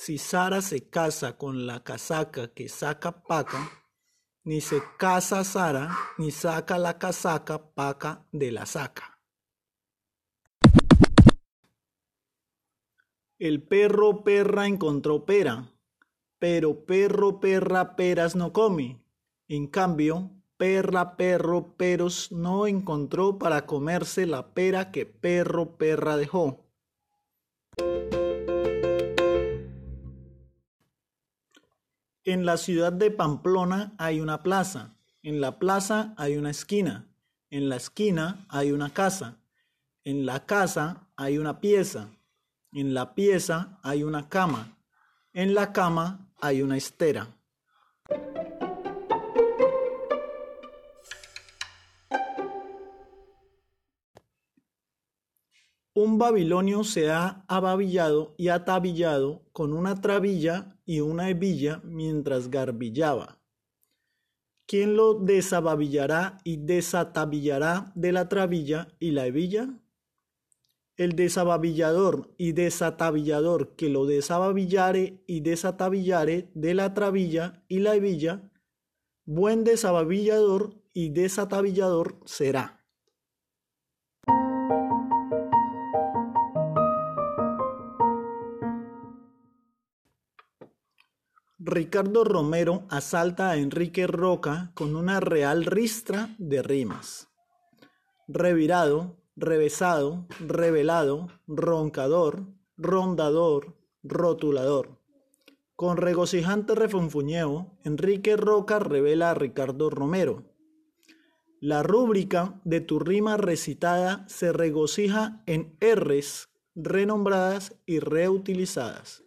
si Sara se casa con la casaca que saca Paca, ni se casa Sara, ni saca la casaca Paca de la saca. El perro perra encontró pera, pero perro perra peras no come. En cambio, perra perro peros no encontró para comerse la pera que perro perra dejó. En la ciudad de Pamplona hay una plaza, en la plaza hay una esquina, en la esquina hay una casa, en la casa hay una pieza, en la pieza hay una cama. En la cama hay una estera. Un babilonio se ha ababillado y atabillado con una trabilla y una hebilla mientras garbillaba. ¿Quién lo desababillará y desatabillará de la trabilla y la hebilla? el desababillador y desatabillador que lo desababillare y desatabillare de la trabilla y la hebilla, buen desababillador y desatabillador será. Ricardo Romero asalta a Enrique Roca con una real ristra de rimas. Revirado, revesado, revelado, roncador, rondador, rotulador. Con regocijante refunfuñeo, Enrique Roca revela a Ricardo Romero. La rúbrica de tu rima recitada se regocija en R's renombradas y reutilizadas.